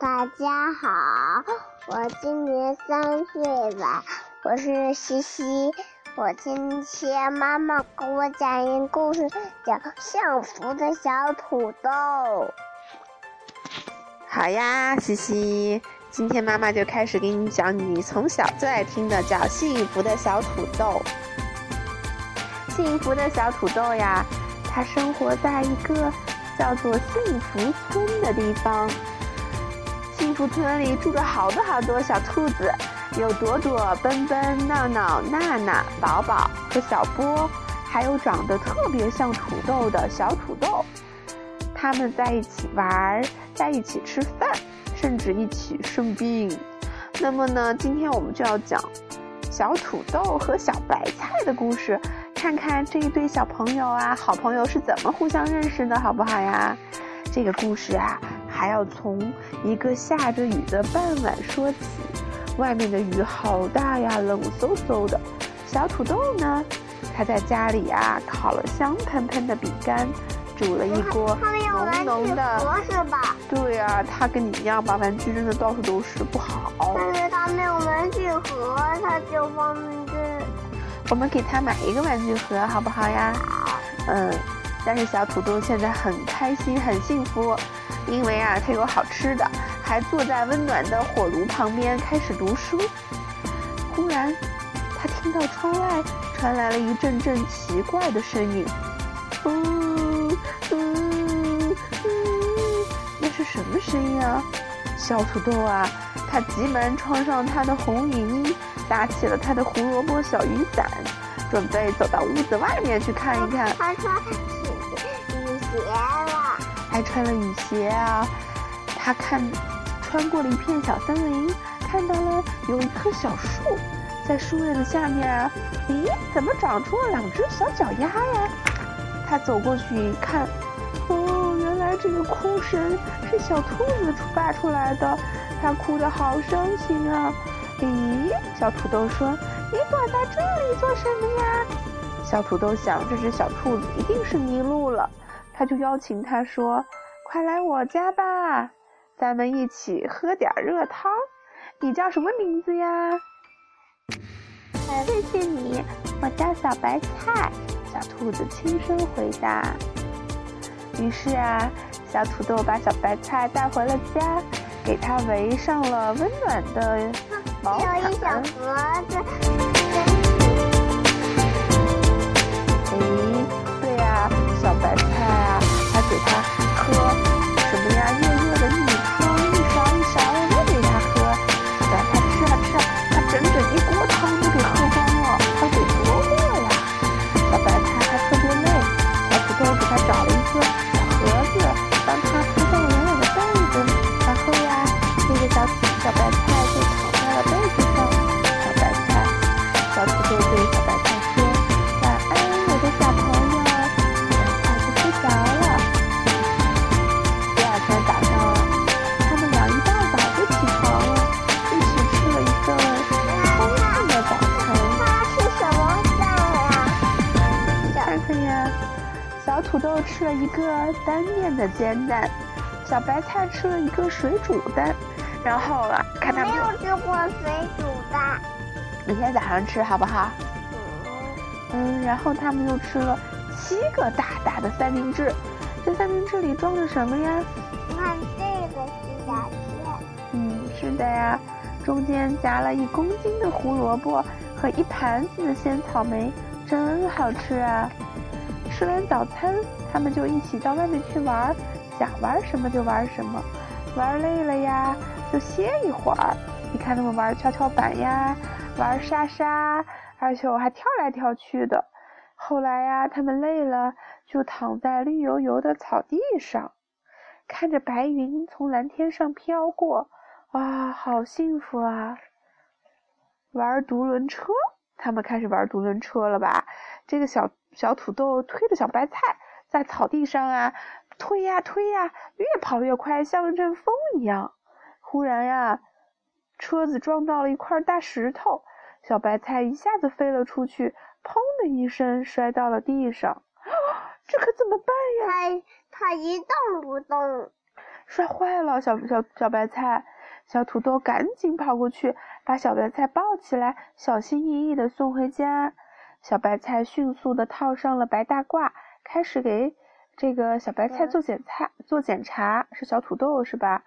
大家好，我今年三岁了，我是西西。我今天妈妈给我讲一个故事，叫《幸福的小土豆》。好呀，西西，今天妈妈就开始给你讲你从小最爱听的，叫《幸福的小土豆》。幸福的小土豆呀，它生活在一个叫做幸福村的地方。幸福村里住着好多好多小兔子。有朵朵、奔奔、闹闹、娜娜、宝宝和小波，还有长得特别像土豆的小土豆，他们在一起玩，在一起吃饭，甚至一起生病。那么呢，今天我们就要讲小土豆和小白菜的故事，看看这一对小朋友啊，好朋友是怎么互相认识的，好不好呀？这个故事啊，还要从一个下着雨的傍晚说起。外面的雨好大呀，冷飕飕的。小土豆呢？他在家里啊，烤了香喷喷的饼干，煮了一锅浓浓的。是吧？对呀，他跟你一样，把玩具扔的到处都是，不好。但是他没有玩具盒，他就放这。我们给他买一个玩具盒，好不好呀？嗯。但是小土豆现在很开心，很幸福，因为啊，他有好吃的。还坐在温暖的火炉旁边开始读书。忽然，他听到窗外传来了一阵阵奇怪的声音，呜呜呜！那是什么声音啊？小土豆啊，他急忙穿上他的红雨衣，搭起了他的胡萝卜小雨伞，准备走到屋子外面去看一看。鞋了，还穿了雨鞋啊！他看。穿过了一片小森林，看到了有一棵小树，在树叶的下面，咦，怎么长出了两只小脚丫呀？他走过去一看，哦，原来这个哭声是小兔子发出来的，它哭得好伤心啊！咦，小土豆说：“你躲在这里做什么呀？”小土豆想，这只小兔子一定是迷路了，他就邀请他说：“快来我家吧。”咱们一起喝点热汤。你叫什么名字呀？谢谢你，我叫小白菜。小兔子轻声回答。于是啊，小土豆把小白菜带回了家，给它围上了温暖的毛毯。有一小盒子。哎，对呀，小白吃了一个单面的煎蛋，小白菜吃了一个水煮蛋，然后啊，看他们没有吃过水煮蛋，明天早上吃好不好？嗯，然后他们又吃了七个大大的三明治，这三明治里装着什么呀？你看这个是牙签。嗯，是的呀，中间夹了一公斤的胡萝卜和一盘子的鲜草莓，真好吃啊！吃完早餐，他们就一起到外面去玩，想玩什么就玩什么。玩累了呀，就歇一会儿。你看他们玩跷跷板呀，玩沙沙，而且我还跳来跳去的。后来呀，他们累了，就躺在绿油油的草地上，看着白云从蓝天上飘过，哇，好幸福啊！玩独轮车，他们开始玩独轮车了吧？这个小。小土豆推着小白菜在草地上啊，推呀推呀，越跑越快，像一阵风一样。忽然呀，车子撞到了一块大石头，小白菜一下子飞了出去，砰的一声摔到了地上。这可怎么办呀？它它一动不动。摔坏了！小小小白菜，小土豆赶紧跑过去，把小白菜抱起来，小心翼翼地送回家。小白菜迅速的套上了白大褂，开始给这个小白菜做检查。做检查是小土豆是吧？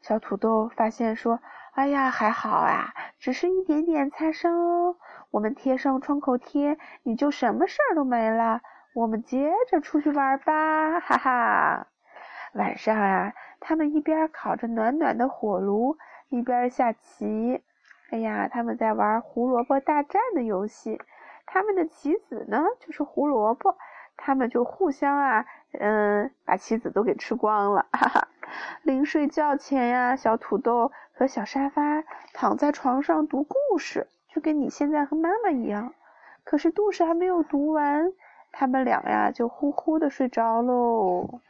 小土豆发现说：“哎呀，还好啊，只是一点点擦伤哦。我们贴上创口贴，你就什么事儿都没了。我们接着出去玩吧，哈哈。”晚上啊，他们一边烤着暖暖的火炉，一边下棋。哎呀，他们在玩胡萝卜大战的游戏。他们的棋子呢，就是胡萝卜。他们就互相啊，嗯，把棋子都给吃光了，哈哈。临睡觉前呀，小土豆和小沙发躺在床上读故事，就跟你现在和妈妈一样。可是故事还没有读完，他们俩呀就呼呼的睡着喽。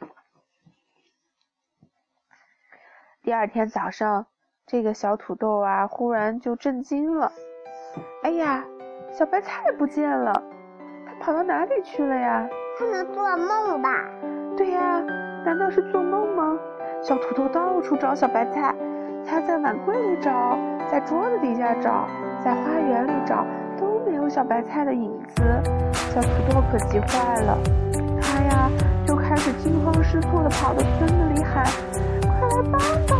第二天早上，这个小土豆啊，忽然就震惊了。哎呀，小白菜不见了，它跑到哪里去了呀？它是做梦吧？对呀，难道是做梦吗？小土豆到处找小白菜，它在碗柜里找，在桌子底下找，在花园里找，都没有小白菜的影子。小土豆可急坏了，它呀就开始惊慌失措地跑到村子里喊。快来帮帮我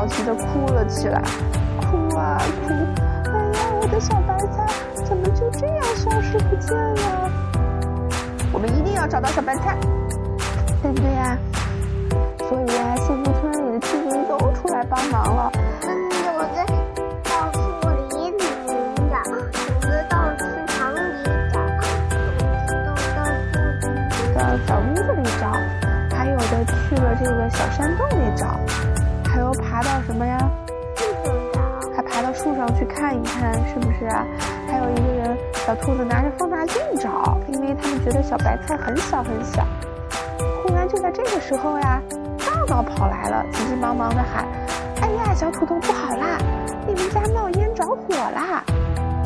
着急的哭了起来，哭啊哭！哎呀，我的小白菜怎么就这样消失不见了？我们一定要找到小白菜，对不对呀？所以啊，幸福村里的居民都出来帮忙了。看一看，是不是啊？还有一个人，小兔子拿着放大镜找，因为他们觉得小白菜很小很小。忽然就在这个时候呀。闹跑来了，急急忙忙的喊：“哎呀，小土豆不好啦！你们家冒烟着火啦！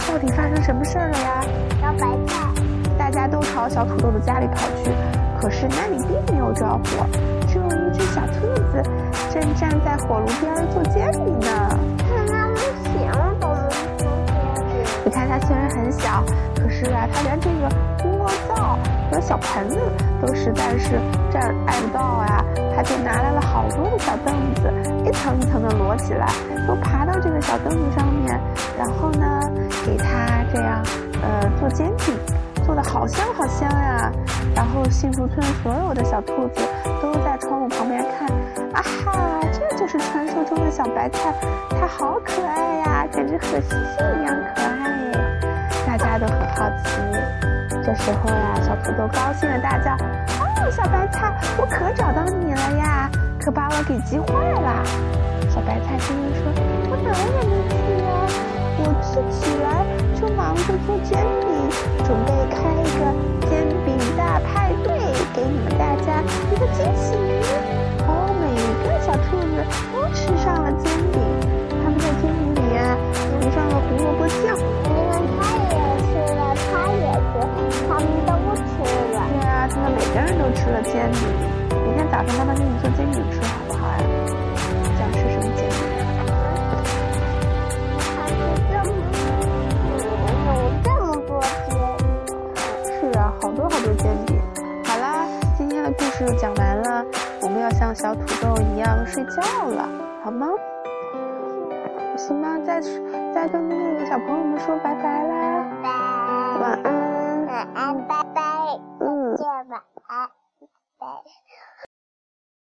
到底发生什么事儿了呀？”小白菜，大家都朝小土豆的家里跑去，可是那里并没有着火，只有一只小兔子正站在火炉边做煎饼呢。你看它虽然很小，可是啊，它连这个锅灶和小盆子都实在是占挨不到啊，它就拿来了好多的小凳子，一层一层的摞起来，都爬到这个小凳子上面，然后呢，给它这样，呃，做煎饼，做的好香好香呀。然后幸福村所有的小兔子都在窗户旁边看，啊哈，这就是传说中的小白菜，它好可爱呀，简直和星星一样可爱这时候呀，小土豆高兴的大叫。哦小白菜，我可找到你了呀！可把我给急坏了。小白菜听人说：“我哪也没去呀，我自起来就忙着做煎饼，准备开一个煎饼大派对，给你们大家一个惊喜。”哦，每一个小兔子都吃上了煎饼，他们在煎饼里啊涂上了胡萝卜酱。人人都吃了煎饼，明天早上妈妈给你做煎饼吃好不好呀？想吃什么煎饼？还这么多，有这么多煎饼？是啊，好多好多煎饼。好啦，今天的故事讲完了，我们要像小土豆一样睡觉了，好吗？行吗？再再跟那个小朋友们说拜拜啦！拜，晚安，晚安，拜。Father